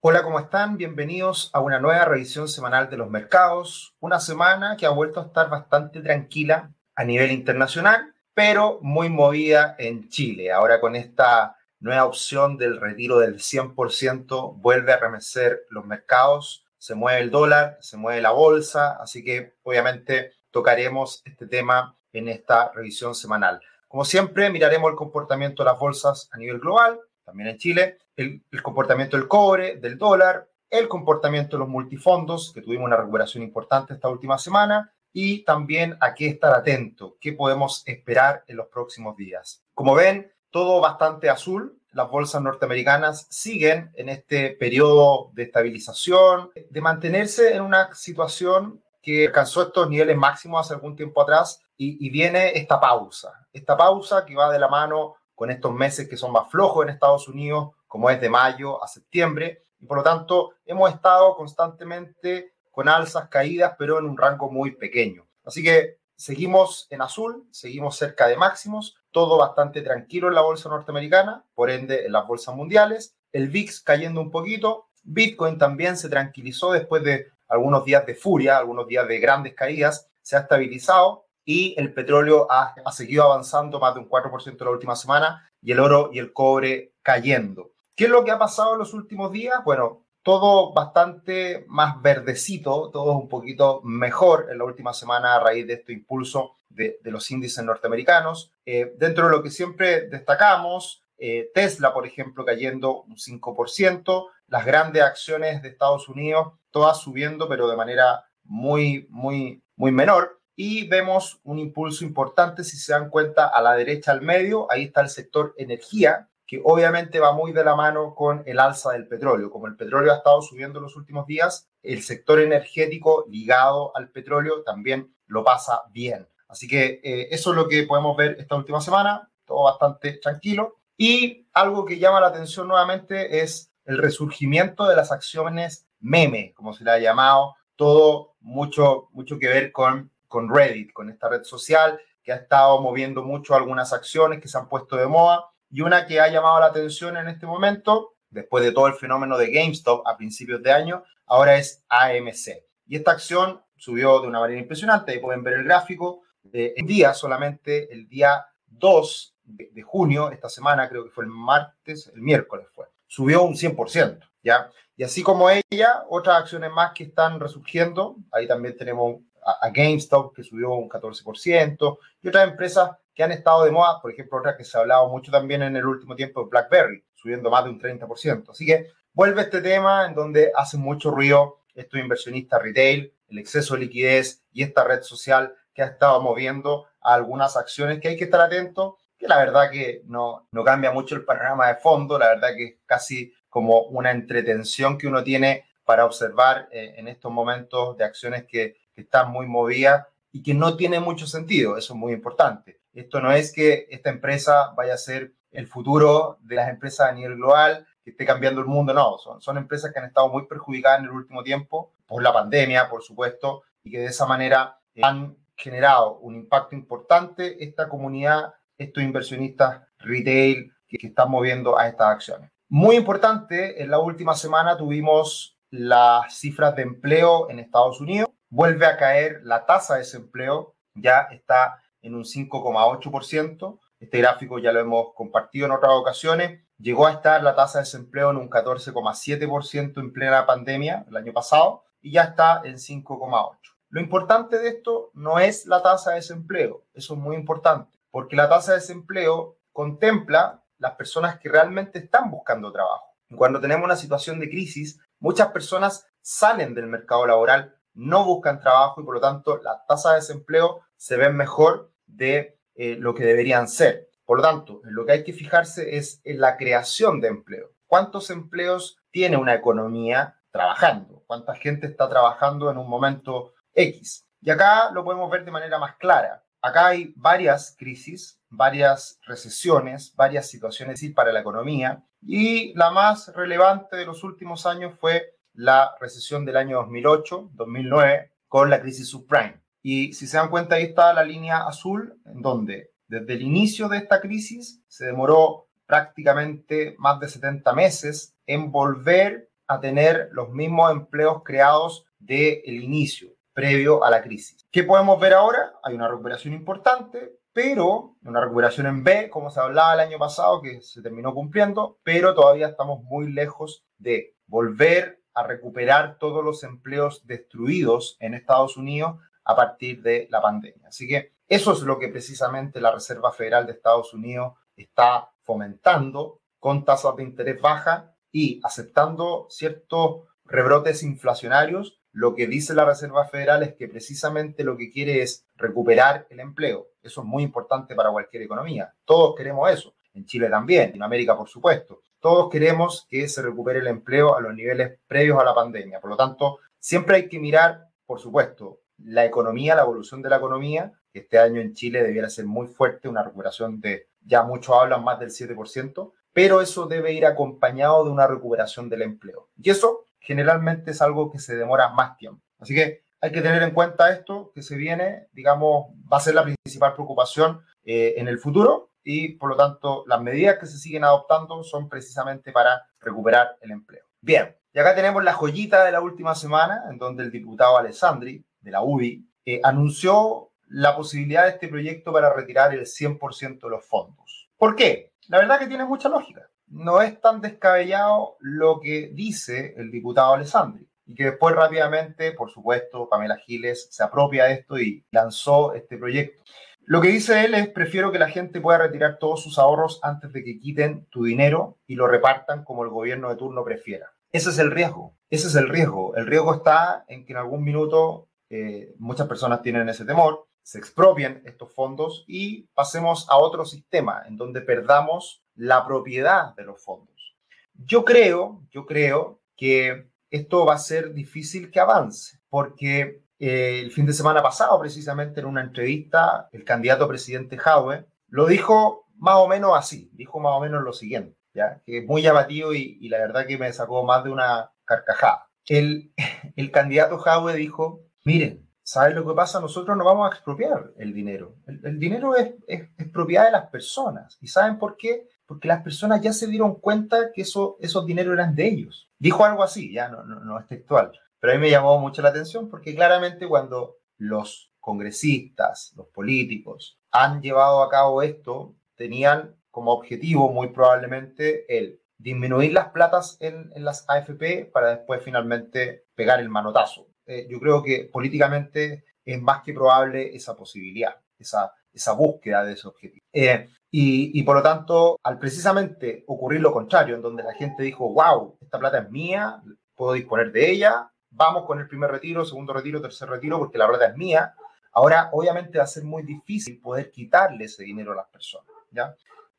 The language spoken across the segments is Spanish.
Hola, ¿cómo están? Bienvenidos a una nueva revisión semanal de los mercados. Una semana que ha vuelto a estar bastante tranquila a nivel internacional, pero muy movida en Chile. Ahora con esta nueva opción del retiro del 100%, vuelve a remecer los mercados, se mueve el dólar, se mueve la bolsa, así que obviamente tocaremos este tema en esta revisión semanal. Como siempre, miraremos el comportamiento de las bolsas a nivel global, también en Chile, el, comportamiento del cobre, del dólar, el comportamiento de los multifondos, que tuvimos una recuperación importante esta última semana, y también a qué estar atento, qué podemos esperar en los próximos días. Como ven, todo bastante azul. Las bolsas norteamericanas siguen en este periodo de estabilización, de mantenerse en una situación que alcanzó estos niveles máximos hace algún tiempo atrás y, y viene esta pausa. Esta pausa que va de la mano con estos meses que son más flojos en Estados Unidos, como es de mayo a septiembre, y por lo tanto hemos estado constantemente con alzas, caídas, pero en un rango muy pequeño. Así que seguimos en azul, seguimos cerca de máximos, todo bastante tranquilo en la bolsa norteamericana, por ende en las bolsas mundiales, el VIX cayendo un poquito, Bitcoin también se tranquilizó después de algunos días de furia, algunos días de grandes caídas, se ha estabilizado y el petróleo ha, ha seguido avanzando más de un 4% la última semana y el oro y el cobre cayendo. ¿Qué es lo que ha pasado en los últimos días? Bueno, todo bastante más verdecito, todo un poquito mejor en la última semana a raíz de este impulso de, los índices norteamericanos. Eh, dentro de lo que siempre destacamos, eh, Tesla, por ejemplo, cayendo un 5%, las grandes acciones de Estados Unidos, todas subiendo, pero de manera muy, muy, muy menor. Y vemos un impulso importante, si se dan cuenta, a la derecha al medio, ahí está el sector energía, que obviamente va muy de la mano con el alza del petróleo. Como el petróleo ha estado subiendo en los últimos días, el sector energético ligado al petróleo también lo pasa bien. Así que eh, eso es lo que podemos ver esta última semana, todo bastante tranquilo. Y algo que llama la atención nuevamente es el resurgimiento de las acciones meme, como se le ha llamado, todo mucho, mucho que ver con, con Reddit, con esta red social que ha estado moviendo mucho algunas acciones que se han puesto de moda y una que ha llamado la atención en este momento, después de todo el fenómeno de GameStop a principios de año, ahora es AMC. Y esta acción subió de una manera impresionante, ahí pueden ver el gráfico, eh, día solamente, el día 2 de, junio, esta semana, creo que fue el martes, el miércoles fue, subió un 100%, ¿ya? Y así como ella, otras acciones más que están resurgiendo, ahí también tenemos a, GameStop que subió un 14%, y otras empresas que han estado de moda, por ejemplo, otra que se ha hablado mucho también en el último tiempo, BlackBerry, subiendo más de un 30%. Así que vuelve este tema en donde hace mucho ruido estos inversionistas retail, el exceso de liquidez y esta red social que ha estado moviendo a algunas acciones que hay que estar atentos, que la verdad que no, no cambia mucho el panorama de fondo, la verdad que es casi como una entretención que uno tiene para observar eh, en estos momentos de acciones que, que están muy movidas y que no tiene mucho sentido, eso es muy importante. Esto no es que esta empresa vaya a ser el futuro de las empresas a nivel global, que esté cambiando el mundo, no, son, son empresas que han estado muy perjudicadas en el último tiempo por la pandemia, por supuesto, y que de esa manera han generado un impacto importante esta comunidad, estos inversionistas retail que, que están moviendo a estas acciones. Muy importante, en la última semana tuvimos las cifras de empleo en Estados Unidos, vuelve a caer la tasa de desempleo, ya está en un 5,8%. Este gráfico ya lo hemos compartido en otras ocasiones. Llegó a estar la tasa de desempleo en un 14,7% en plena pandemia el año pasado y ya está en 5,8%. Lo importante de esto no es la tasa de desempleo, eso es muy importante, porque la tasa de desempleo contempla las personas que realmente están buscando trabajo. Cuando tenemos una situación de crisis, muchas personas salen del mercado laboral, no buscan trabajo y por lo tanto la tasa de desempleo se ven mejor de eh, lo que deberían ser. Por lo tanto, lo que hay que fijarse es en la creación de empleo. ¿Cuántos empleos tiene una economía trabajando? ¿Cuánta gente está trabajando en un momento X? Y acá lo podemos ver de manera más clara. Acá hay varias crisis, varias recesiones, varias situaciones para la economía y la más relevante de los últimos años fue la recesión del año 2008-2009 con la crisis subprime. Y si se dan cuenta, ahí está la línea azul, en donde desde el inicio de esta crisis se demoró prácticamente más de 70 meses en volver a tener los mismos empleos creados del el inicio, previo a la crisis. ¿Qué podemos ver ahora? Hay una recuperación importante, pero una recuperación en B, como se hablaba el año pasado, que se terminó cumpliendo, pero todavía estamos muy lejos de volver a recuperar todos los empleos destruidos en Estados Unidos a partir de la pandemia. Así que eso es lo que precisamente la Reserva Federal de Estados Unidos está fomentando con tasas de interés bajas y aceptando ciertos rebrotes inflacionarios, lo que dice la Reserva Federal es que precisamente lo que quiere es recuperar el empleo. Eso es muy importante para cualquier economía. Todos queremos eso. En Chile también, en América por supuesto. Todos queremos que se recupere el empleo a los niveles previos a la pandemia. Por lo tanto, siempre hay que mirar, por supuesto, la economía, la evolución de la economía, este año en Chile debiera ser muy fuerte, una recuperación de, ya muchos hablan más del 7%, pero eso debe ir acompañado de una recuperación del empleo. Y eso generalmente es algo que se demora más tiempo. Así que hay que tener en cuenta esto que se viene, digamos, va a ser la principal preocupación eh, en el futuro y por lo tanto las medidas que se siguen adoptando son precisamente para recuperar el empleo. Bien, y acá tenemos la joyita de la última semana en donde el diputado Alessandri de la UBI eh, anunció la posibilidad de este proyecto para retirar el 100% de los fondos. ¿Por qué? La verdad que tiene mucha lógica. No es tan descabellado lo que dice el diputado Alessandri y que después rápidamente, por supuesto, Pamela Giles se apropia de esto y lanzó este proyecto. Lo que dice él es, prefiero que la gente pueda retirar todos sus ahorros antes de que quiten tu dinero y lo repartan como el gobierno de turno prefiera. Ese es el riesgo, ese es el riesgo. El riesgo está en que en algún minuto eh, muchas personas tienen ese temor, se expropien estos fondos y pasemos a otro sistema en donde perdamos la propiedad de los fondos. Yo creo, yo creo que esto va a ser difícil que avance, porque eh, el fin de semana pasado, precisamente en una entrevista, el candidato presidente Jaue lo dijo más o menos así, dijo más o menos lo siguiente, ¿ya? que es muy llamativo y, la verdad que me sacó más de una carcajada. El, candidato Jaue dijo, miren, ¿sabes lo que pasa? Nosotros no vamos a expropiar el dinero. El, dinero es, es, propiedad de las personas. ¿Y saben por qué? porque las personas ya se dieron cuenta que eso, esos dineros eran de ellos. Dijo algo así, ya no, no, no es textual, pero a mí me llamó mucho la atención porque claramente cuando los congresistas, los políticos han llevado a cabo esto, tenían como objetivo muy probablemente el disminuir las platas en, las AFP para después finalmente pegar el manotazo. Eh, yo creo que políticamente es más que probable esa posibilidad, esa, esa búsqueda de ese objetivo. Eh, y, por lo tanto, al precisamente ocurrir lo contrario, en donde la gente dijo, wow, esta plata es mía, puedo disponer de ella, vamos con el primer retiro, segundo retiro, tercer retiro, porque la plata es mía, ahora obviamente va a ser muy difícil poder quitarle ese dinero a las personas. ¿ya?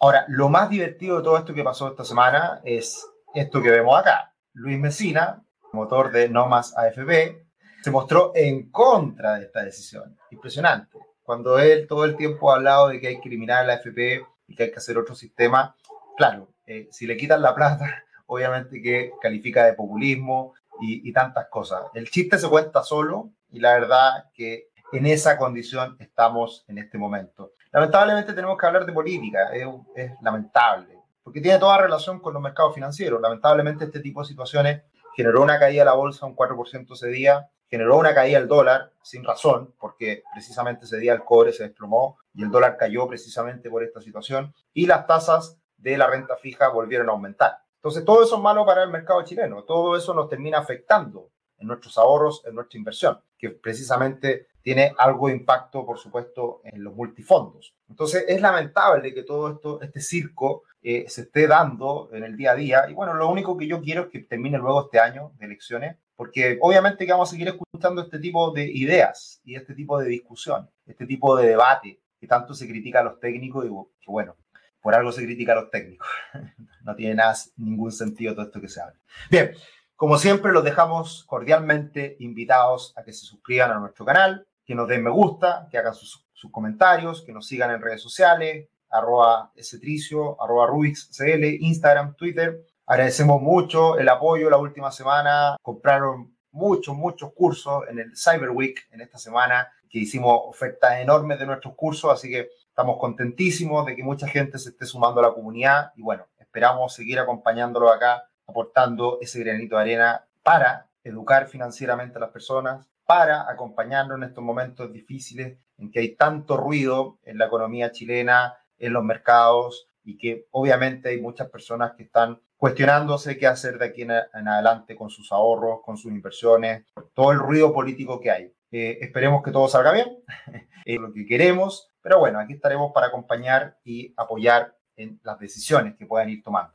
Ahora, lo más divertido de todo esto que pasó esta semana es esto que vemos acá. Luis Mesina, motor de No Más AFP, se mostró en contra de esta decisión. Impresionante cuando él todo el tiempo ha hablado de que hay que eliminar la FP y que hay que hacer otro sistema, claro, eh, si le quitan la plata, obviamente que califica de populismo y, y, tantas cosas. El chiste se cuenta solo y la verdad que en esa condición estamos en este momento. Lamentablemente tenemos que hablar de política, es, es lamentable, porque tiene toda relación con los mercados financieros. Lamentablemente este tipo de situaciones generó una caída de la bolsa un 4% ese día, generó una caída del dólar sin razón, porque precisamente ese día el cobre se desplomó y el dólar cayó precisamente por esta situación, y las tasas de la renta fija volvieron a aumentar. Entonces, todo eso es malo para el mercado chileno, todo eso nos termina afectando en nuestros ahorros, en nuestra inversión, que precisamente tiene algo de impacto, por supuesto, en los multifondos. Entonces, es lamentable que todo esto, este circo, eh, se esté dando en el día a día. Y bueno, lo único que yo quiero es que termine luego este año de elecciones porque obviamente que vamos a seguir escuchando este tipo de ideas y este tipo de discusión, este tipo de debate que tanto se critica a los técnicos y que bueno, por algo se critica a los técnicos. no tiene nada, ningún sentido todo esto que se habla. Bien, como siempre los dejamos cordialmente invitados a que se suscriban a nuestro canal, que nos den me gusta, que hagan sus, comentarios, que nos sigan en redes sociales, arroba Tricio, arroba RubixCL, Instagram, Twitter Agradecemos mucho el apoyo la última semana. Compraron muchos, muchos cursos en el Cyber Week en esta semana, que hicimos ofertas enormes de nuestros cursos, así que estamos contentísimos de que mucha gente se esté sumando a la comunidad y bueno, esperamos seguir acompañándolo acá aportando ese granito de arena para educar financieramente a las personas, para acompañarnos en estos momentos difíciles en que hay tanto ruido en la economía chilena, en los mercados y que obviamente hay muchas personas que están cuestionándose qué hacer de aquí en, adelante con sus ahorros, con sus inversiones, todo el ruido político que hay. Eh, esperemos que todo salga bien, es lo que queremos, pero bueno, aquí estaremos para acompañar y apoyar en las decisiones que puedan ir tomando.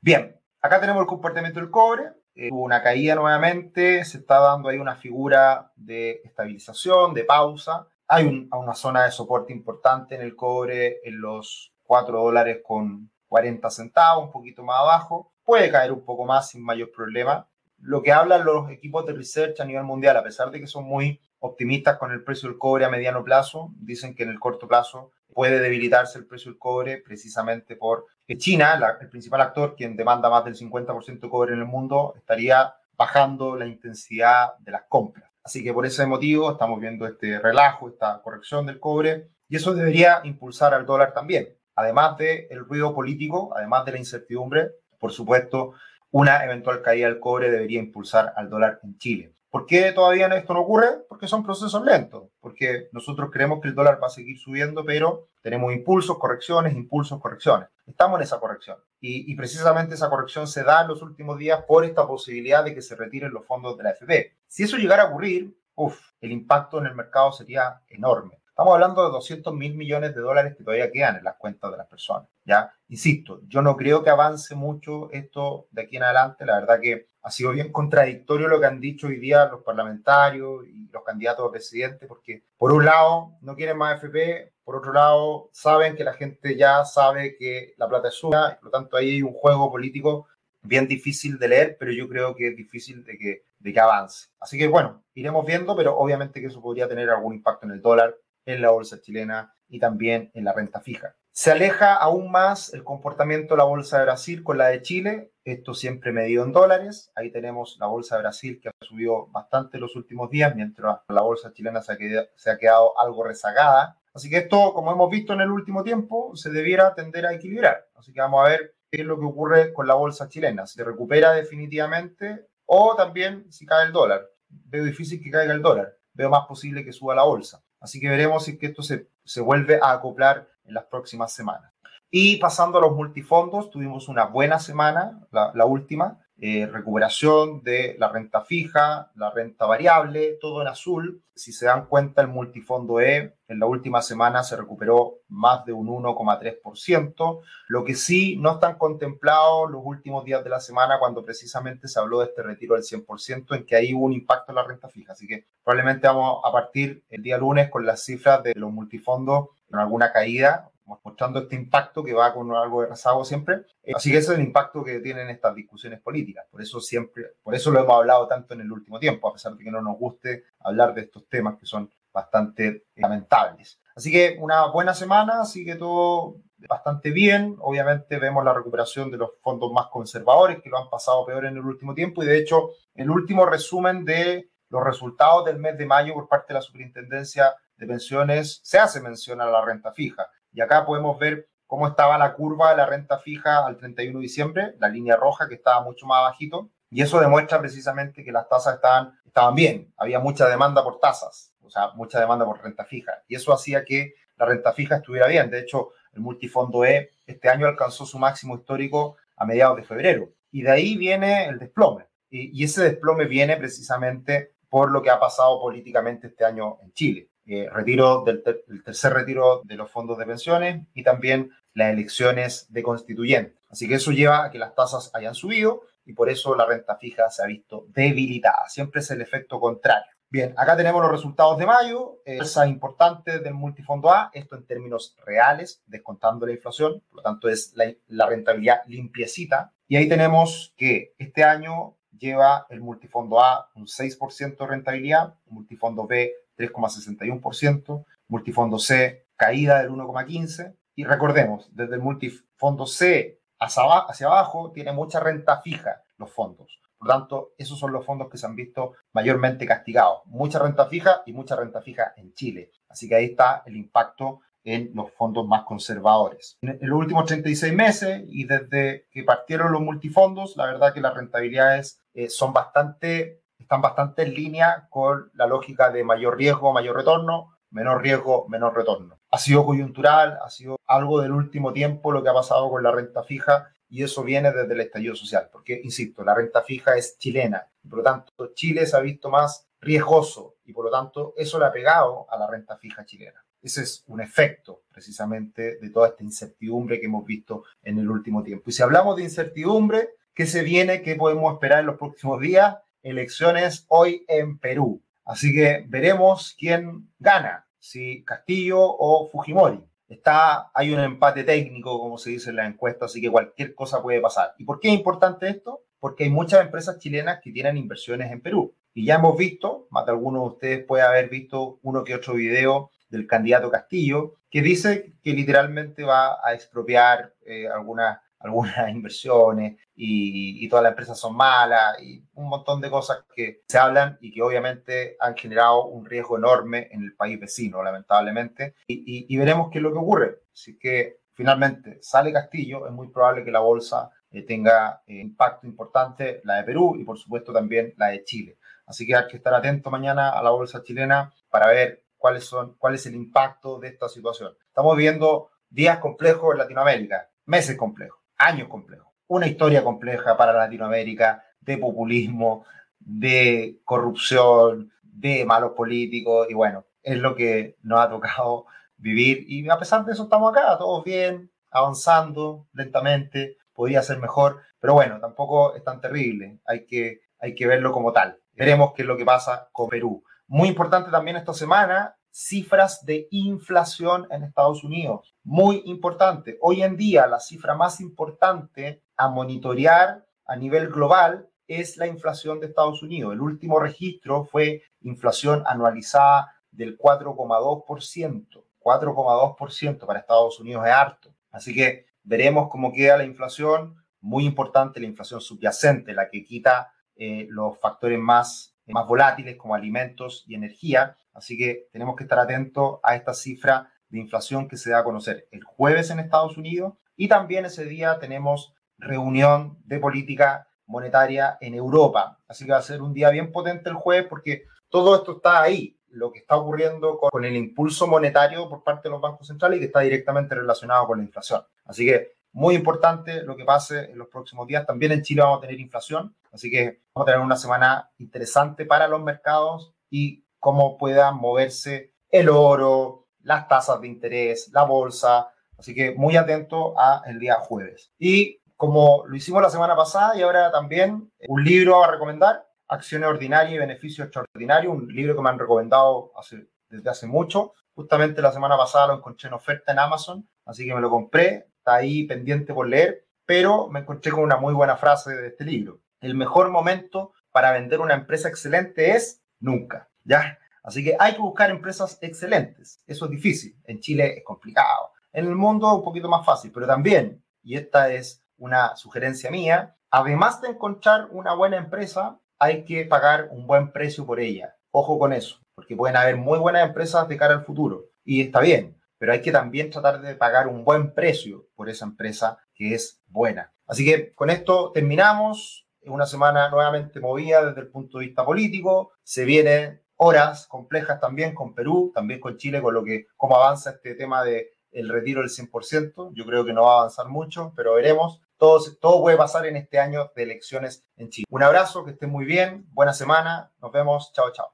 Bien, acá tenemos el comportamiento del cobre, eh, hubo una caída nuevamente, se está dando ahí una figura de estabilización, de pausa. Hay una zona de soporte importante en el cobre en los 4 dólares con 40 centavos, un poquito más abajo. Puede caer un poco más sin mayor problema. Lo que hablan los equipos de research a nivel mundial, a pesar de que son muy optimistas con el precio del cobre a mediano plazo, dicen que en el corto plazo puede debilitarse el precio del cobre precisamente por China, el principal actor, quien demanda más del 50% de cobre en el mundo, estaría bajando la intensidad de las compras. Así que por ese motivo estamos viendo este relajo, esta corrección del cobre, y eso debería impulsar al dólar también. Además del el ruido político, además de la incertidumbre, por supuesto, una eventual caída del cobre debería impulsar al dólar en Chile. ¿Por qué todavía esto no ocurre? Porque son procesos lentos, porque nosotros creemos que el dólar va a seguir subiendo, pero tenemos impulsos, correcciones, impulsos, correcciones. Estamos en esa corrección. Y, precisamente esa corrección se da en los últimos días por esta posibilidad de que se retiren los fondos de la FP. Si eso llegara a ocurrir, uf, el impacto en el mercado sería enorme. Estamos hablando de 200 mil millones de dólares que todavía quedan en las cuentas de las personas. ¿ya? Insisto, yo no creo que avance mucho esto de aquí en adelante. La verdad que ha sido bien contradictorio lo que han dicho hoy día los parlamentarios y los candidatos a presidente, porque por un lado no quieren más FP, por otro lado saben que la gente ya sabe que la plata es suya, por lo tanto ahí hay un juego político bien difícil de leer, pero yo creo que es difícil de que, de que avance. Así que bueno, iremos viendo, pero obviamente que eso podría tener algún impacto en el dólar en la bolsa chilena y también en la renta fija. Se aleja aún más el comportamiento de la bolsa de Brasil con la de Chile, esto siempre medido en dólares. Ahí tenemos la bolsa de Brasil que ha subido bastante los últimos días, mientras la bolsa chilena se ha, quedado, algo rezagada. Así que esto, como hemos visto en el último tiempo, se debiera tender a equilibrar. Así que vamos a ver qué es lo que ocurre con la bolsa chilena. Si recupera definitivamente o también si cae el dólar. Veo difícil que caiga el dólar. Veo más posible que suba la bolsa. Así que veremos si que esto se, se vuelve a acoplar en las próximas semanas. Y pasando a los multifondos, tuvimos una buena semana, la, la última, eh, recuperación de la renta fija, la renta variable, todo en azul. Si se dan cuenta, el multifondo E en la última semana se recuperó más de un 1,3%, lo que sí no están contemplados los últimos días de la semana cuando precisamente se habló de este retiro del 100%, en que ahí hubo un impacto en la renta fija. Así que probablemente vamos a partir el día lunes con las cifras de los multifondos con alguna caída mostrando este impacto que va con algo de rezago siempre. Eh, así que ese es el impacto que tienen estas discusiones políticas. Por eso siempre, por eso lo hemos hablado tanto en el último tiempo, a pesar de que no nos guste hablar de estos temas que son bastante lamentables. Así que una buena semana, sigue todo bastante bien. Obviamente vemos la recuperación de los fondos más conservadores que lo han pasado peor en el último tiempo y de hecho el último resumen de los resultados del mes de mayo por parte de la Superintendencia de Pensiones se hace mención a la renta fija. Y acá podemos ver cómo estaba la curva de la renta fija al 31 de diciembre, la línea roja que estaba mucho más bajito. Y eso demuestra precisamente que las tasas estaban, estaban bien. Había mucha demanda por tasas, o sea, mucha demanda por renta fija. Y eso hacía que la renta fija estuviera bien. De hecho, el multifondo E este año alcanzó su máximo histórico a mediados de febrero. Y de ahí viene el desplome. Y, y ese desplome viene precisamente por lo que ha pasado políticamente este año en Chile. Eh, retiro del el tercer retiro de los fondos de pensiones y también las elecciones de constituyentes. Así que eso lleva a que las tasas hayan subido y por eso la renta fija se ha visto debilitada. Siempre es el efecto contrario. Bien, acá tenemos los resultados de mayo, esa importante del multifondo A, esto en términos reales, descontando la inflación, por lo tanto es la, la rentabilidad limpiecita. Y ahí tenemos que este año lleva el multifondo A un 6% de rentabilidad, el multifondo B 3,61%, multifondo C caída del 1,15%, y recordemos, desde el multifondo C hacia abajo tiene mucha renta fija los fondos. Por lo tanto, esos son los fondos que se han visto mayormente castigados. Mucha renta fija y mucha renta fija en Chile. Así que ahí está el impacto en los fondos más conservadores. En, los últimos 36 meses y desde que partieron los multifondos, la verdad que las rentabilidades eh, son bastante, están bastante en línea con la lógica de mayor riesgo, mayor retorno, menor riesgo, menor retorno. Ha sido coyuntural, ha sido algo del último tiempo lo que ha pasado con la renta fija y eso viene desde el estallido social, porque, insisto, la renta fija es chilena, por lo tanto, Chile se ha visto más riesgoso y por lo tanto eso le ha pegado a la renta fija chilena. Ese es un efecto precisamente de toda esta incertidumbre que hemos visto en el último tiempo. Y si hablamos de incertidumbre, ¿qué se viene? ¿Qué podemos esperar en los próximos días? Elecciones hoy en Perú. Así que veremos quién gana, si Castillo o Fujimori. Está, hay un empate técnico, como se dice en la encuesta, así que cualquier cosa puede pasar. ¿Y por qué es importante esto? Porque hay muchas empresas chilenas que tienen inversiones en Perú. Y ya hemos visto, más de algunos de ustedes puede haber visto uno que otro video del candidato Castillo, que dice que literalmente va a expropiar eh, algunas algunas inversiones y, todas las empresas son malas y un montón de cosas que se hablan y que obviamente han generado un riesgo enorme en el país vecino, lamentablemente. Y, veremos qué es lo que ocurre. Así que finalmente sale Castillo, es muy probable que la bolsa eh, tenga eh, impacto importante, la de Perú y por supuesto también la de Chile. Así que hay que estar atento mañana a la bolsa chilena para ver cuáles son, cuál es el impacto de esta situación. Estamos viendo días complejos en Latinoamérica, meses complejos años complejos, una historia compleja para Latinoamérica de populismo, de corrupción, de malos políticos y bueno, es lo que nos ha tocado vivir y a pesar de eso estamos acá, todos bien, avanzando lentamente, podría ser mejor, pero bueno, tampoco es tan terrible, hay que, hay que verlo como tal. Veremos qué es lo que pasa con Perú. Muy importante también esta semana, cifras de inflación en Estados Unidos. Muy importante. Hoy en día la cifra más importante a monitorear a nivel global es la inflación de Estados Unidos. El último registro fue inflación anualizada del 4,2%. 4,2% para Estados Unidos es harto. Así que veremos cómo queda la inflación. Muy importante la inflación subyacente, la que quita eh, los factores más, más volátiles como alimentos y energía Así que tenemos que estar atentos a esta cifra de inflación que se da a conocer el jueves en Estados Unidos y también ese día tenemos reunión de política monetaria en Europa. Así que va a ser un día bien potente el jueves porque todo esto está ahí, lo que está ocurriendo con el impulso monetario por parte de los bancos centrales y que está directamente relacionado con la inflación. Así que muy importante lo que pase en los próximos días. También en Chile vamos a tener inflación, así que vamos a tener una semana interesante para los mercados y cómo puedan moverse el oro, las tasas de interés, la bolsa. Así que muy atento a el día jueves. Y como lo hicimos la semana pasada y ahora también, un libro a recomendar, Acciones Ordinarias y Beneficios Extraordinarios, un libro que me han recomendado hace, desde hace mucho. Justamente la semana pasada lo encontré en oferta en Amazon, así que me lo compré, ahí pendiente por leer, pero me encontré con una muy buena frase de este libro. El mejor momento para vender una empresa excelente es nunca. ¿ya? Así que hay que buscar empresas excelentes. Eso es difícil. En Chile es complicado. En el mundo un poquito más fácil, pero también, y esta es una sugerencia mía, además de encontrar una buena empresa, hay que pagar un buen precio por ella. Ojo con eso, porque pueden haber muy buenas empresas de cara al futuro. Y está bien, pero hay que también tratar de pagar un buen precio por esa empresa que es buena. Así que con esto terminamos. Una semana nuevamente movida desde el punto de vista político. Se viene horas complejas también con Perú, también con Chile, con lo que, cómo avanza este tema de el retiro del 100%. Yo creo que no va a avanzar mucho, pero veremos. Todo, todo puede pasar en este año de elecciones en Chile. Un abrazo, que estén muy bien, buena semana, nos vemos, chao, chao.